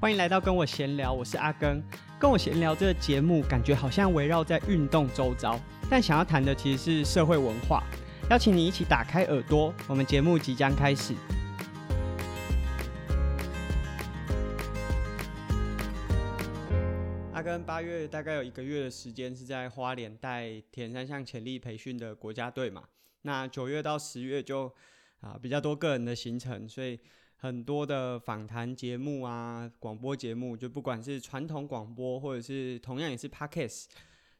欢迎来到跟我闲聊，我是阿根。跟我闲聊这个节目，感觉好像围绕在运动周遭，但想要谈的其实是社会文化。邀请你一起打开耳朵，我们节目即将开始。阿根八月大概有一个月的时间是在花莲带铁人三项潜力培训的国家队嘛，那九月到十月就啊比较多个人的行程，所以。很多的访谈节目啊，广播节目，就不管是传统广播，或者是同样也是 Podcast，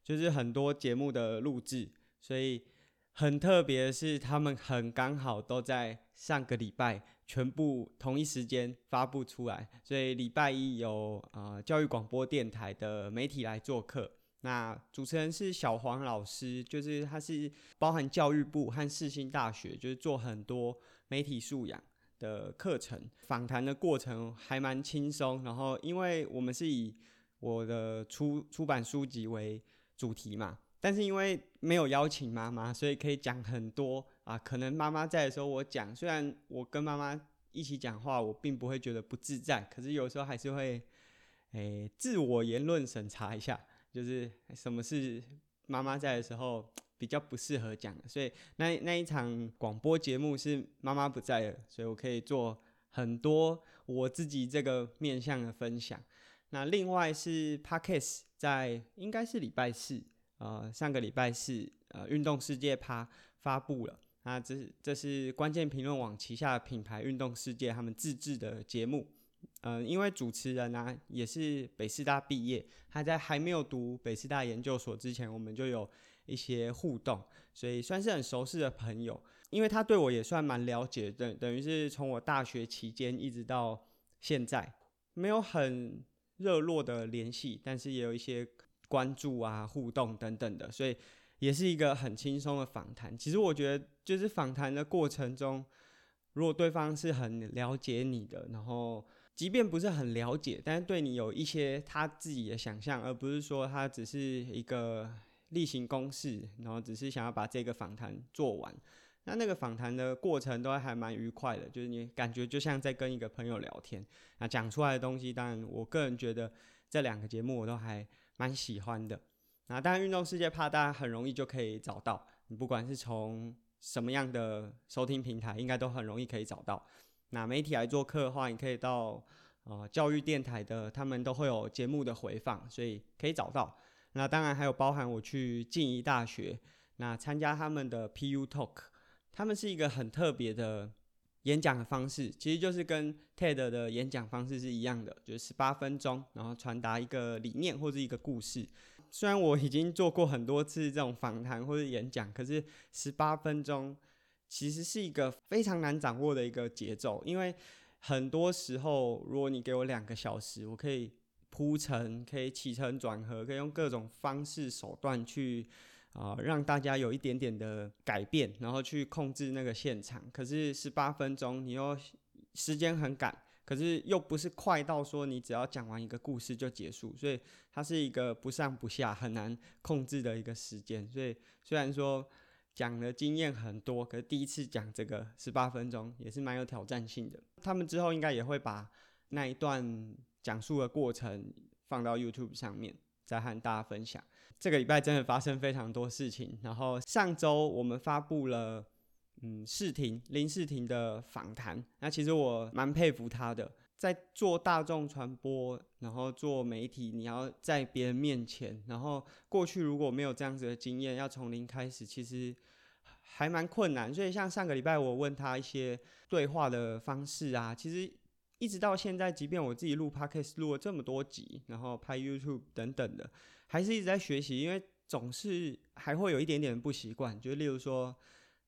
就是很多节目的录制，所以很特别的是，他们很刚好都在上个礼拜全部同一时间发布出来，所以礼拜一有、呃、教育广播电台的媒体来做客，那主持人是小黄老师，就是他是包含教育部和世新大学，就是做很多媒体素养。的课程访谈的过程还蛮轻松，然后因为我们是以我的出出版书籍为主题嘛，但是因为没有邀请妈妈，所以可以讲很多啊。可能妈妈在的时候我讲，虽然我跟妈妈一起讲话，我并不会觉得不自在，可是有时候还是会诶、自我言论审查一下，就是什么是妈妈在的时候。比较不适合讲，所以那那一场广播节目是妈妈不在了，所以我可以做很多我自己这个面向的分享。那另外是 Podcast 在应该是礼拜四，呃，上个礼拜四，呃，运动世界趴发布了。那这是这是关键评论网旗下的品牌运动世界他们自制的节目。嗯、呃，因为主持人呢、也是北师大毕业，他在还没有读北师大研究所之前，我们就有。一些互动，所以算是很熟悉的朋友，因为他对我也算蛮了解，等等于是从我大学期间一直到现在，没有很热络的联系，但是也有一些关注啊、互动等等的，所以也是一个很轻松的访谈。其实我觉得，就是访谈的过程中，如果对方是很了解你的，然后即便不是很了解，但是对你有一些他自己的想象，而不是说他只是一个。例行公事，然后只是想要把这个访谈做完。那那个访谈的过程都还蛮愉快的，就是你感觉就像在跟一个朋友聊天。那讲出来的东西，当然我个人觉得这两个节目我都还蛮喜欢的。那当然，运动世界怕大家很容易就可以找到，你不管是从什么样的收听平台，应该都很容易可以找到。那媒体来做客的话，你可以到呃教育电台的，他们都会有节目的回放，所以可以找到。那当然还有包含我去静宜大学，那参加他们的 PU Talk，他们是一个很特别的演讲的方式，其实就是跟 TED 的演讲方式是一样的，就是十八分钟，然后传达一个理念或者一个故事。虽然我已经做过很多次这种访谈或者演讲，可是十八分钟其实是一个非常难掌握的一个节奏，因为很多时候如果你给我两个小时，我可以。铺陈可以起承转合，可以用各种方式手段去啊、让大家有一点点的改变，然后去控制那个现场。可是十八分钟，你又时间很赶，可是又不是快到说你只要讲完一个故事就结束，所以它是一个不上不下很难控制的一个时间。所以虽然说讲的经验很多，可是第一次讲这个十八分钟也是蛮有挑战性的。他们之后应该也会把那一段。讲述的过程放到 YouTube 上面，再和大家分享。这个礼拜真的发生非常多事情。然后上周我们发布了，嗯，世廷林世廷的访谈。那其实我蛮佩服他的，在做大众传播，然后做媒体，你要在别人面前，然后过去如果没有这样子的经验，要从零开始，其实还蛮困难。所以像上个礼拜我问他一些对话的方式啊，其实。一直到现在，即便我自己录 Podcast 录了这么多集，然后拍 YouTube 等等的，还是一直在学习，因为总是还会有一点点不习惯。就例如说，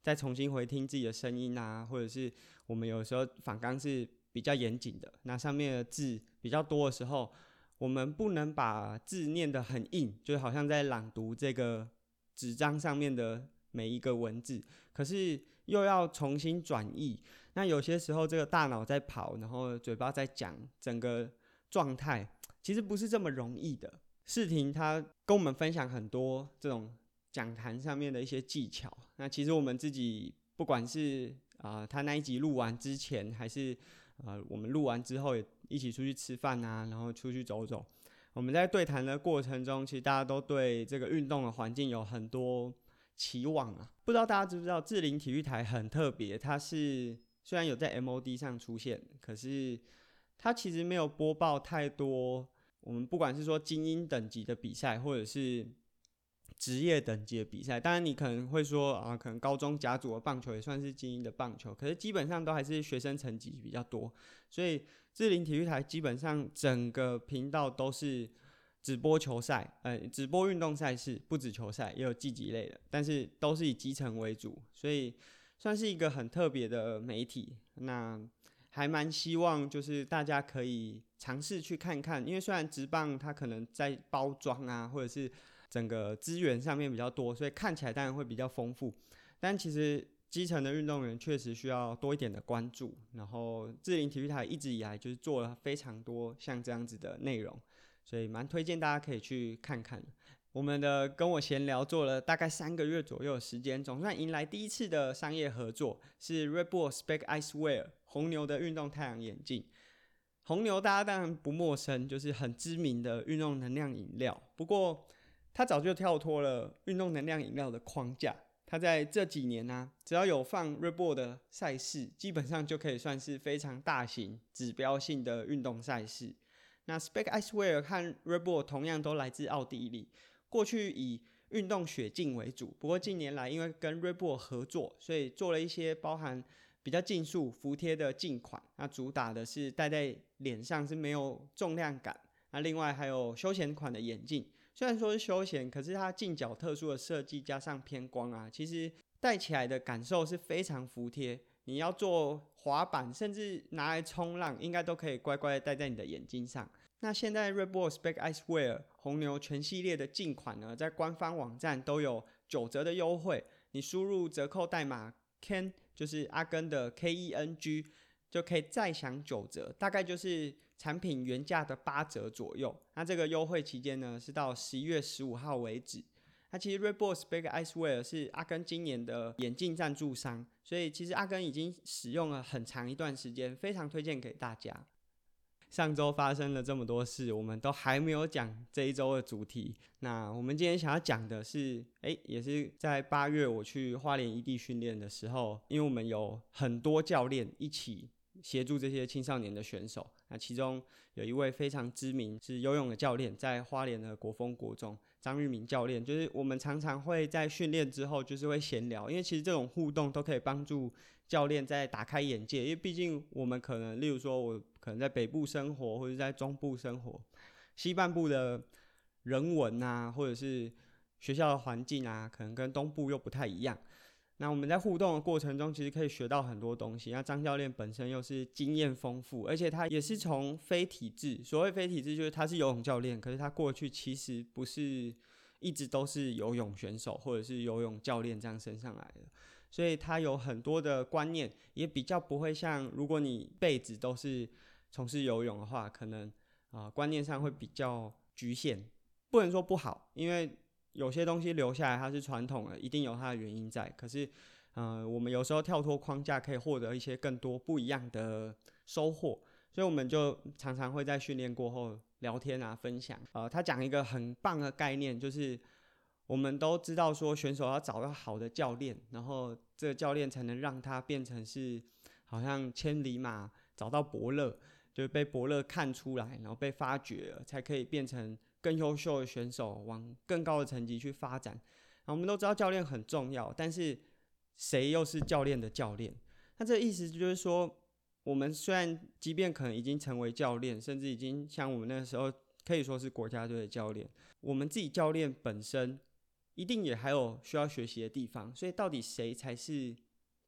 再重新回听自己的声音啊，或者是我们有时候反刚是比较严谨的，那上面的字比较多的时候，我们不能把字念得很硬，就好像在朗读这个纸张上面的每一个文字，可是又要重新转译。那有些时候，这个大脑在跑，然后嘴巴在讲，整个状态其实不是这么容易的。世廷他跟我们分享很多这种讲坛上面的一些技巧。那其实我们自己不管是啊、他那一集录完之前，还是呃，我们录完之后也一起出去吃饭啊，然后出去走走。我们在对谈的过程中，其实大家都对这个运动的环境有很多期望啊。不知道大家知不知道，智林体育台很特别，它是虽然有在 MOD 上出现，可是它其实没有播报太多。我们不管是说精英等级的比赛，或者是职业等级的比赛，当然你可能会说啊，可能高中甲组的棒球也算是精英的棒球，可是基本上都还是学生层级比较多，所以智林体育台基本上整个频道都是直播球赛，呃，直播运动赛事，不止球赛，也有竞技类的，但是都是以基层为主，所以算是一个很特别的媒体。那还蛮希望就是大家可以尝试去看看，因为虽然直棒它可能在包装啊，或者是整个资源上面比较多，所以看起来当然会比较丰富。但其实基层的运动员确实需要多一点的关注。然后智林体育台一直以来就是做了非常多像这样子的内容，所以蛮推荐大家可以去看看。我们的跟我闲聊做了大概三个月左右的时间，总算迎来第一次的商业合作，是 Red Bull Spec Eyewear 红牛的运动太阳眼镜。红牛大家当然不陌生，就是很知名的运动能量饮料。不过它早就跳脱了运动能量饮料的框架，它在这几年呢、只要有放 Red Bull 的赛事，基本上就可以算是非常大型、指标性的运动赛事。那 Spec i c e w e a r 和 r e b o l 同样都来自奥地利。过去以运动雪镜为主，不过近年来因为跟 r e b o l 合作，所以做了一些包含比较竞速服帖的镜款。那主打的是戴在脸上是没有重量感。那另外还有休闲款的眼镜，虽然说是休闲，可是它镜脚特殊的设计加上偏光啊，其实戴起来的感受是非常服帖。你要做滑板，甚至拿来冲浪，应该都可以乖乖的戴在你的眼睛上。那现在 Red Bull Spec Eyewear 红牛全系列的镜款呢，在官方网站都有九折的优惠，你输入折扣代码 KEN，就是阿根的 K E N G，就可以再享九折，大概就是产品原价的八折左右。那这个优惠期间呢，是到十一月十五号为止。那其实 Red Bull Spec Eyewear 是阿根今年的眼镜赞助商，所以其实阿根已经使用了很长一段时间，非常推荐给大家。上周发生了这么多事，我们都还没有讲这一周的主题。那我们今天想要讲的是，诶，也是在八月我去花莲异地训练的时候，因为我们有很多教练一起协助这些青少年的选手。那其中有一位非常知名是游泳的教练，在花莲的国风国中，张玉明教练，就是我们常常会在训练之后就是会闲聊，因为其实这种互动都可以帮助教练在打开眼界，因为毕竟我们可能，例如说我。可能在北部生活，或者在中部生活，西半部的人文啊，或者是学校的环境啊，可能跟东部又不太一样。那我们在互动的过程中，其实可以学到很多东西。那张教练本身又是经验丰富，而且他也是从非体制，所谓非体制就是他是游泳教练，可是他过去其实不是一直都是游泳选手或者是游泳教练这样升上来的。所以他有很多的观念，也比较不会像如果你辈子都是。从事游泳的话，可能啊、观念上会比较局限，不能说不好，因为有些东西留下来它是传统的，一定有它的原因在。可是，呃，我们有时候跳脱框架，可以获得一些更多不一样的收获，所以我们就常常会在训练过后聊天啊，分享。呃，他讲一个很棒的概念，就是我们都知道说选手要找到好的教练，然后这个教练才能让他变成是好像千里马找到伯乐。就被伯乐看出来，然后被发掘了，才可以变成更优秀的选手，往更高的层级去发展。我们都知道教练很重要，但是谁又是教练的教练？那这意思就是说，我们虽然即便可能已经成为教练，甚至已经像我们那个时候可以说是国家队的教练，我们自己教练本身一定也还有需要学习的地方。所以，到底谁才是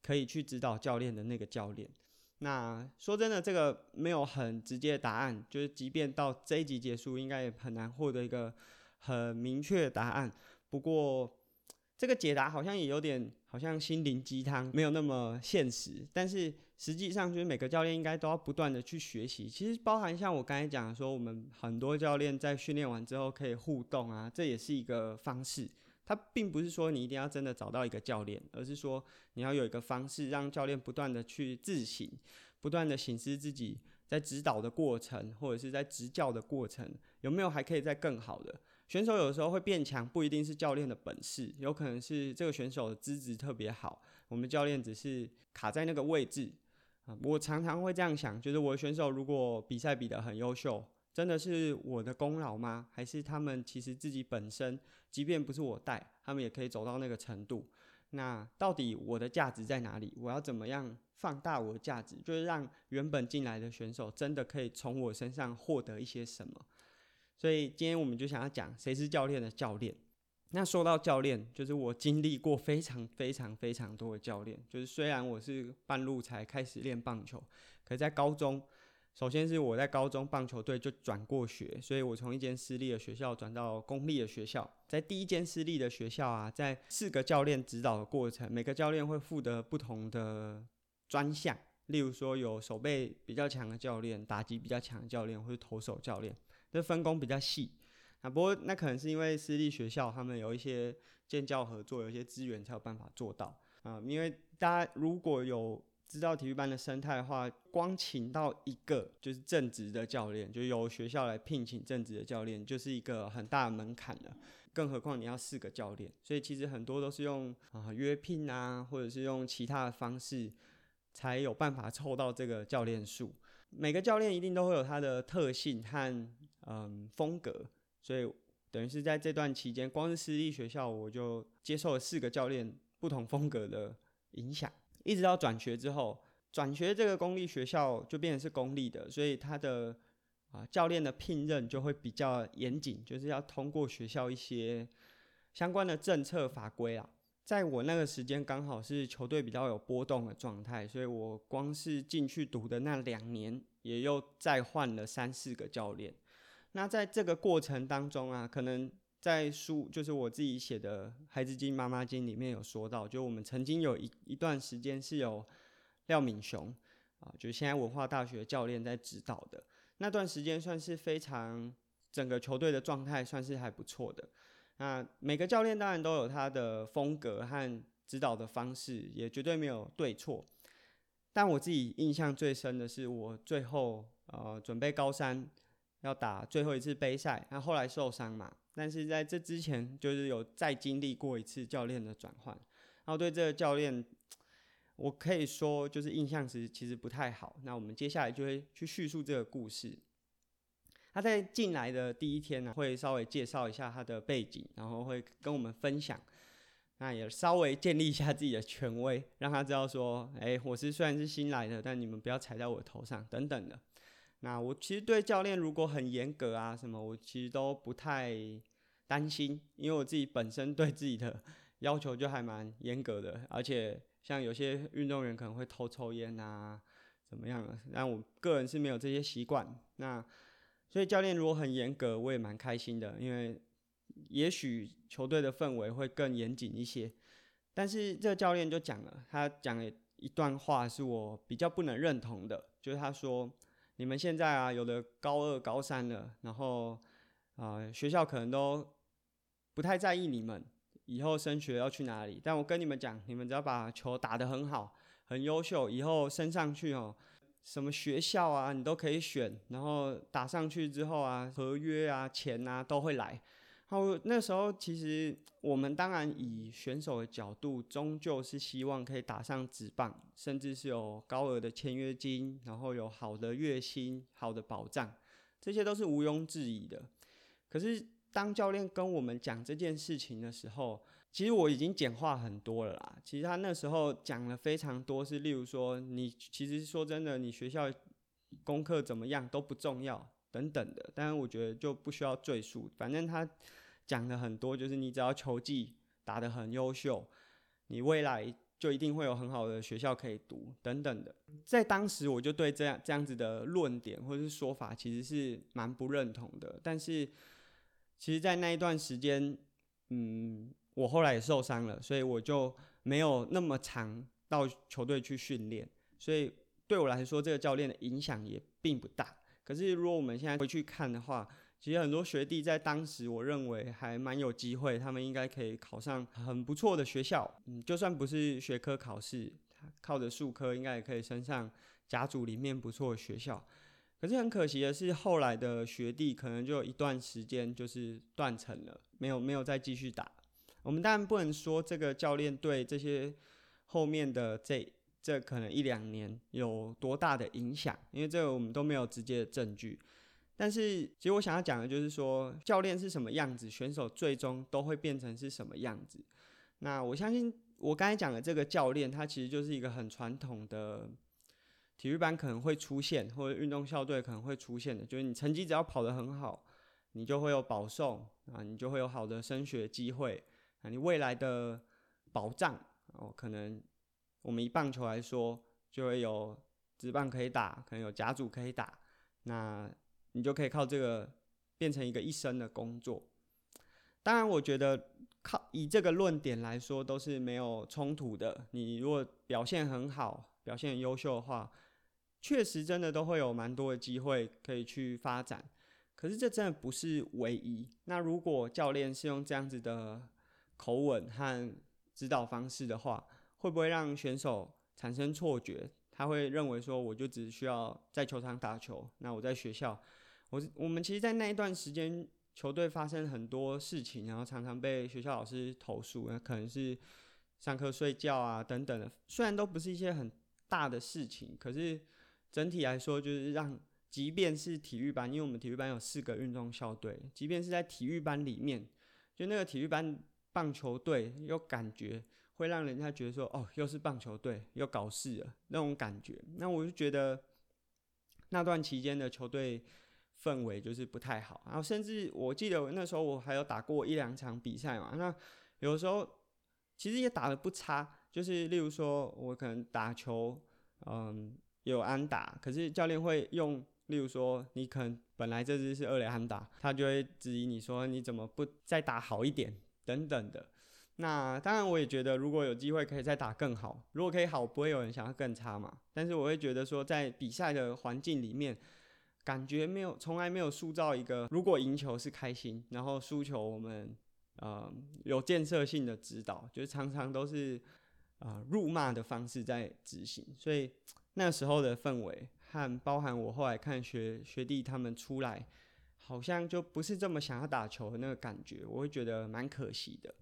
可以去指导教练的那个教练？那说真的，这个没有很直接的答案，就是即便到这一集结束，应该也很难获得一个很明确的答案。不过，这个解答好像也有点好像心灵鸡汤，没有那么现实。但是实际上，就是每个教练应该都要不断的去学习。其实包含像我刚才讲的说，我们很多教练在训练完之后可以互动啊，这也是一个方式。他并不是说你一定要真的找到一个教练，而是说你要有一个方式让教练不断的去自省，不断的省思自己在指导的过程，或者是在执教的过程，有没有还可以再更好的。选手有时候会变强，不一定是教练的本事，有可能是这个选手的资质特别好，我们教练只是卡在那个位置啊。我常常会这样想，就是我的选手如果比赛比得很优秀，真的是我的功劳吗？还是他们其实自己本身，即便不是我带，他们也可以走到那个程度？那到底我的价值在哪里？我要怎么样放大我的价值？就是让原本进来的选手真的可以从我身上获得一些什么。所以今天我们就想要讲谁是教练的教练。那说到教练，就是我经历过非常非常非常多的教练。就是虽然我是半路才开始练棒球，可在高中。首先是我在高中棒球队就转过学，所以我从一间私立的学校转到公立的学校。在第一间私立的学校啊，在四个教练指导的过程，每个教练会负责不同的专项，例如说有守备比较强的教练、打击比较强的教练或者投手教练，这分工比较细。啊，不过那可能是因为私立学校他们有一些建教合作，有一些资源才有办法做到啊。因为大家如果有知道体育班的生态的话，光请到一个就是正职的教练，就由学校来聘请正职的教练，就是一个很大的门槛了。更何况你要四个教练，所以其实很多都是用啊约聘啊，或者是用其他的方式，才有办法凑到这个教练数。每个教练一定都会有他的特性和嗯风格，所以等于是在这段期间，光是私立学校我就接受了四个教练不同风格的影响。一直到转学之后，转学这个公立学校就变成是公立的，所以他的啊教练的聘任就会比较严谨，就是要通过学校一些相关的政策法规啊。在我那个时间刚好是球队比较有波动的状态，所以我光是进去读的那两年，也又再换了三四个教练。那在这个过程当中啊，可能。在书就是我自己写的《孩子经》《妈妈经》里面有说到，就我们曾经有一一段时间是有廖敏雄啊，就是现在文化大学教练在指导的那段时间，算是非常整个球队的状态算是还不错的。那每个教练当然都有他的风格和指导的方式，也绝对没有对错。但我自己印象最深的是，我最后呃准备高三要打最后一次杯赛，那后来受伤嘛。但是在这之前，就是有再经历过一次教练的转换，然后对这个教练，我可以说就是印象其实其实不太好。那我们接下来就会去叙述这个故事。他在进来的第一天呢，会稍微介绍一下他的背景，然后会跟我们分享，那也稍微建立一下自己的权威，让他知道说，哎，我是虽然是新来的，但你们不要踩在我头上，等等的。那我其实对教练如果很严格啊什么，我其实都不太担心，因为我自己本身对自己的 要求就还蛮严格的，而且像有些运动员可能会偷抽烟啊，怎么样的，但我个人是没有这些习惯。那所以教练如果很严格，我也蛮开心的，因为也许球队的氛围会更严谨一些。但是这个教练就讲了，他讲了一段话是我比较不能认同的，就是他说。你们现在啊，有的高二、高三了，然后啊、学校可能都不太在意你们以后升学要去哪里。但我跟你们讲，你们只要把球打得很好、很优秀，以后升上去哦，什么学校啊，你都可以选。然后打上去之后啊，合约啊、钱啊都会来。然后那时候，其实我们当然以选手的角度，终究是希望可以打上职棒，甚至是有高额的签约金，然后有好的月薪、好的保障，这些都是毋庸置疑的。可是当教练跟我们讲这件事情的时候，其实我已经简化很多了啦。其实他那时候讲了非常多，是例如说，你其实说真的，你学校功课怎么样都不重要，等等的。当然，我觉得就不需要赘述，反正他。讲了很多，就是你只要球技打得很优秀，你未来就一定会有很好的学校可以读，等等的。在当时，我就对这样这样子的论点或者是说法，其实是蛮不认同的。但是，其实，在那一段时间，嗯，我后来也受伤了，所以我就没有那么常到球队去训练，所以对我来说，这个教练的影响也并不大。可是，如果我们现在回去看的话，其实很多学弟在当时，我认为还蛮有机会，他们应该可以考上很不错的学校。嗯，就算不是学科考试，靠着数科应该也可以升上甲组里面不错的学校。可是很可惜的是，后来的学弟可能就有一段时间就是断层了，没有没有再继续打。我们当然不能说这个教练对这些后面的这这可能一两年有多大的影响，因为这个我们都没有直接的证据。但是其实我想要讲的就是说，教练是什么样子，选手最终都会变成是什么样子。那我相信我刚才讲的这个教练，他其实就是一个很传统的。体育班可能会出现，或者运动校队可能会出现的，就是你成绩只要跑得很好，你就会有保送啊，你就会有好的升学机会啊，你未来的保障哦，可能我们以棒球来说，就会有职棒可以打，可能有甲组可以打，那你就可以靠这个变成一个一生的工作。当然，我觉得靠以这个论点来说都是没有冲突的。你如果表现很好，表现优秀的话，确实，真的都会有蛮多的机会可以去发展，可是这真的不是唯一。那如果教练是用这样子的口吻和指导方式的话，会不会让选手产生错觉？他会认为说，我就只需要在球场打球，那我在学校，我我们其实，在那一段时间，球队发生很多事情，然后常常被学校老师投诉，那可能是上课睡觉啊等等的，虽然都不是一些很大的事情，可是。整体来说，就是让，即便是体育班，因为我们体育班有四个运动校队，即便是在体育班里面，就那个体育班棒球队，又感觉会让人家觉得说，哦，又是棒球队，又搞事了那种感觉。那我就觉得那段期间的球队氛围就是不太好。然后甚至我记得那时候我还有打过一两场比赛嘛，那有时候其实也打得不差，就是例如说我可能打球，嗯。有安打，可是教练会用，例如说，你可能本来这支是二垒安打，他就会质疑你说，你怎么不再打好一点等等的。那当然，我也觉得如果有机会可以再打更好，如果可以好，不会有人想要更差嘛。但是我会觉得说，在比赛的环境里面，感觉没有，从来没有塑造一个，如果赢球是开心，然后输球我们呃有建设性的指导，就是常常都是啊、辱骂的方式在执行，所以。那时候的氛围和包含我后来看学学弟他们出来，好像就不是这么想要打球的那个感觉，我会觉得蛮可惜的。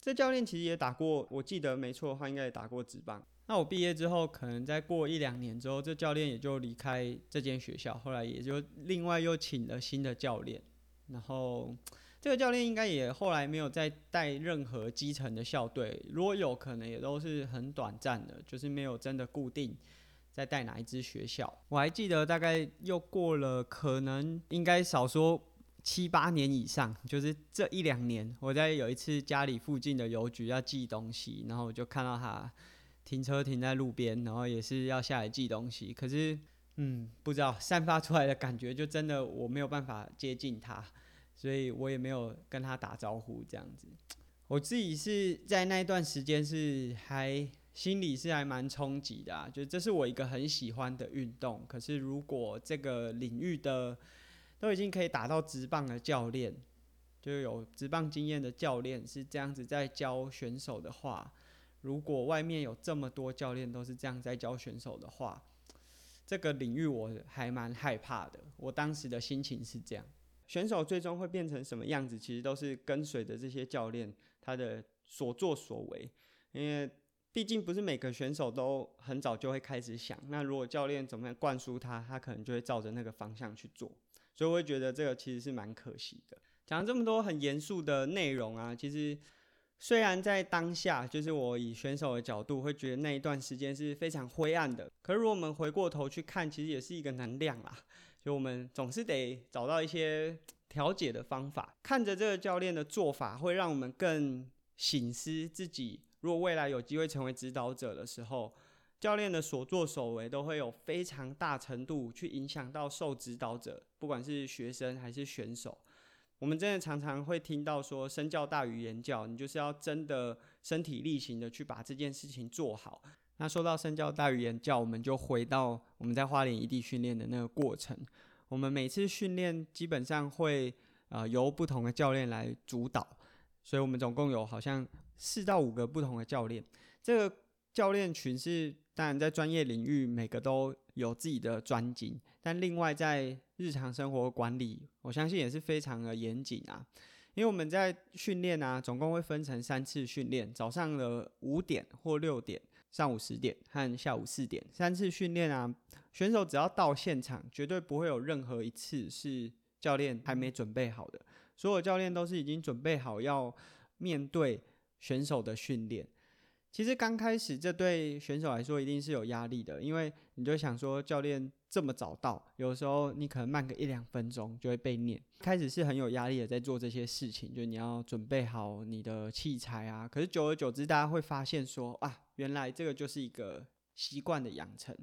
这教练其实也打过，我记得没错的话，应该也打过职棒。那我毕业之后，可能再过一两年之后，这教练也就离开这间学校，后来也就另外又请了新的教练。然后这个教练应该也后来没有再带任何基层的校队，如果有可能也都是很短暂的，就是没有真的固定。在带哪一支学校？我还记得，大概又过了，可能应该少说七八年以上，就是这一两年，我在有一次家里附近的邮局要寄东西，然后我就看到他停车停在路边，然后也是要下来寄东西。可是，嗯，不知道散发出来的感觉，就真的我没有办法接近他，所以我也没有跟他打招呼这样子。我自己是在那一段时间是还。心里是还蛮冲击的啊，就这是我一个很喜欢的运动。可是如果这个领域的都已经可以打到直棒的教练，就有直棒经验的教练是这样子在教选手的话，如果外面有这么多教练都是这样在教选手的话，这个领域我还蛮害怕的。我当时的心情是这样，选手最终会变成什么样子，其实都是跟随着这些教练他的所作所为，因为。毕竟不是每个选手都很早就会开始想，那如果教练怎么样灌输他，他可能就会照着那个方向去做，所以我会觉得这个其实是蛮可惜的。讲了这么多很严肃的内容啊，其实虽然在当下，就是我以选手的角度会觉得那一段时间是非常灰暗的，可是如果我们回过头去看，其实也是一个能量啦。就我们总是得找到一些调解的方法，看着这个教练的做法，会让我们更省思自己。如果未来有机会成为指导者的时候，教练的所作所为都会有非常大程度去影响到受指导者，不管是学生还是选手。我们真的常常会听到说“身教大于言教”，你就是要真的身体力行的去把这件事情做好。那说到“身教大于言教”，我们就回到我们在花莲异地训练的那个过程。我们每次训练基本上会呃由不同的教练来主导，所以我们总共有好像。四到五个不同的教练，这个教练群是当然在专业领域每个都有自己的专精，但另外在日常生活管理，我相信也是非常的严谨啊。因为我们在训练啊，总共会分成三次训练，早上的五点或六点，上午十点和下午四点，三次训练啊，选手只要到现场，绝对不会有任何一次是教练还没准备好的，所有教练都是已经准备好要面对选手的训练。其实刚开始，这对选手来说一定是有压力的，因为你就想说，教练这么早到，有时候你可能慢个一两分钟就会被念。开始是很有压力的，在做这些事情，就你要准备好你的器材啊。可是久而久之，大家会发现说，啊，原来这个就是一个习惯的养成。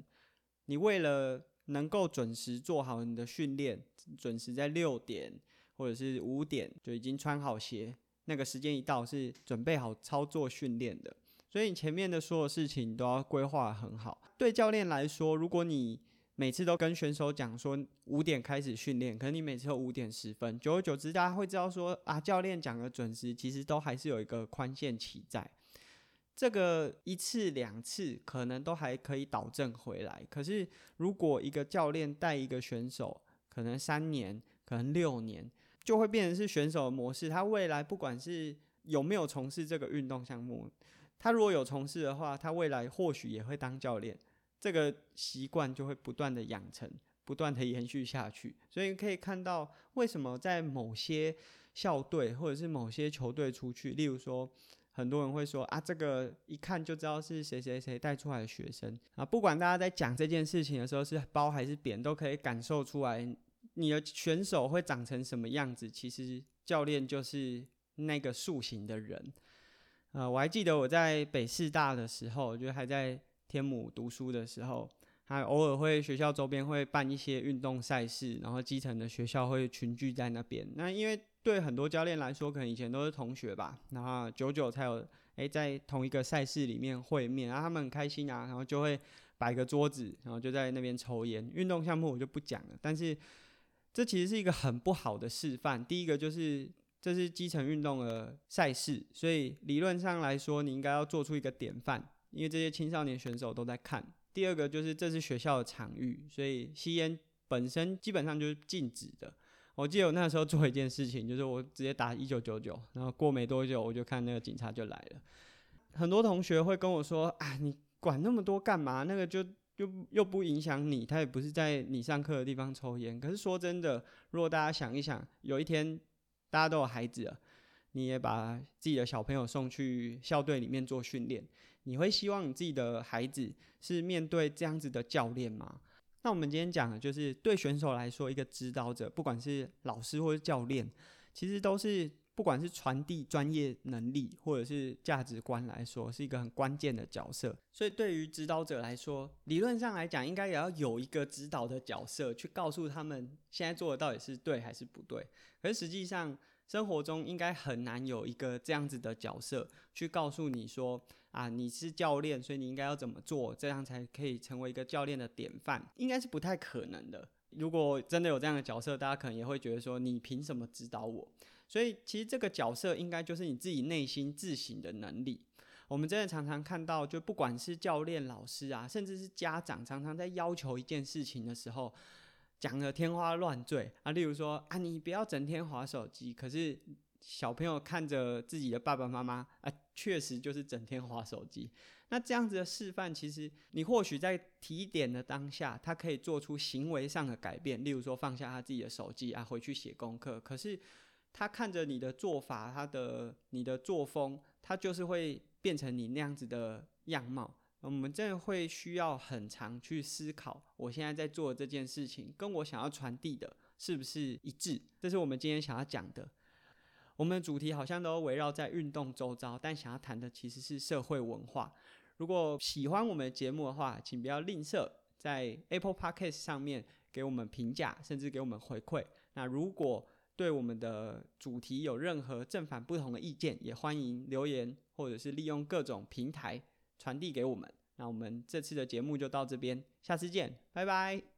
你为了能够准时做好你的训练，准时在六点或者是五点就已经穿好鞋，那个时间一到是准备好操作训练的。所以你前面的所有事情都要规划很好。对教练来说，如果你每次都跟选手讲说五点开始训练，可能你每次都五点十分，久而久之，大家会知道说啊，教练讲的准时，其实都还是有一个宽限期在。这个一次两次可能都还可以导正回来。可是如果一个教练带一个选手，可能三年，可能六年，就会变成是选手的模式。他未来不管是有没有从事这个运动项目。他如果有从事的话，他未来或许也会当教练，这个习惯就会不断的养成，不断的延续下去。所以可以看到，为什么在某些校队或者是某些球队出去，例如说，很多人会说啊，这个一看就知道是谁谁谁带出来的学生啊。不管大家在讲这件事情的时候是褒还是贬，都可以感受出来，你的选手会长成什么样子。其实教练就是那个塑形的人。呃，我还记得我在北师大的时候，就还在天母读书的时候，还偶尔会学校周边会办一些运动赛事，然后基层的学校会群聚在那边。那因为对很多教练来说，可能以前都是同学吧，然后久久才有诶在同一个赛事里面会面，然后他们很开心啊，然后就会摆个桌子，然后就在那边抽烟。运动项目我就不讲了，但是这其实是一个很不好的示范。第一个就是。这是基层运动的赛事，所以理论上来说，你应该要做出一个典范，因为这些青少年选手都在看。第二个就是这是学校的场域，所以吸烟本身基本上就是禁止的。我记得我那时候做一件事情，就是我直接打一九九九，然后过没多久我就看那个警察就来了。很多同学会跟我说：“啊，你管那么多干嘛？那个就又又不影响你，他也不是在你上课的地方抽烟。”可是说真的，如果大家想一想，有一天。大家都有孩子了，你也把自己的小朋友送去校队里面做训练，你会希望你自己的孩子是面对这样子的教练吗？那我们今天讲的就是对选手来说，一个指导者，不管是老师或是教练，其实都是不管是传递专业能力或者是价值观来说，是一个很关键的角色。所以对于指导者来说，理论上来讲，应该也要有一个指导的角色，去告诉他们现在做的到底是对还是不对。可是实际上，生活中应该很难有一个这样子的角色去告诉你说啊，你是教练，所以你应该要怎么做，这样才可以成为一个教练的典范，应该是不太可能的。如果真的有这样的角色，大家可能也会觉得说，你凭什么指导我？所以其实这个角色应该就是你自己内心自省的能力。我们真的常常看到，就不管是教练、老师啊，甚至是家长，常常在要求一件事情的时候。讲得天花乱坠啊，例如说啊，你不要整天划手机。可是小朋友看着自己的爸爸妈妈啊，确实就是整天划手机。那这样子的示范，其实你或许在提点的当下，他可以做出行为上的改变，例如说放下他自己的手机啊，回去写功课。可是他看着你的做法，他的你的作风，他就是会变成你那样子的样貌。我们真的会需要很长去思考，我现在在做的这件事情跟我想要传递的是不是一致？这是我们今天想要讲的。我们的主题好像都围绕在运动周遭，但想要谈的其实是社会文化。如果喜欢我们的节目的话，请不要吝啬在 Apple Podcast 上面给我们评价，甚至给我们回馈。那如果对我们的主题有任何正反不同的意见，也欢迎留言，或者是利用各种平台传递给我们。那我们这次的节目就到这边，下次见，拜拜。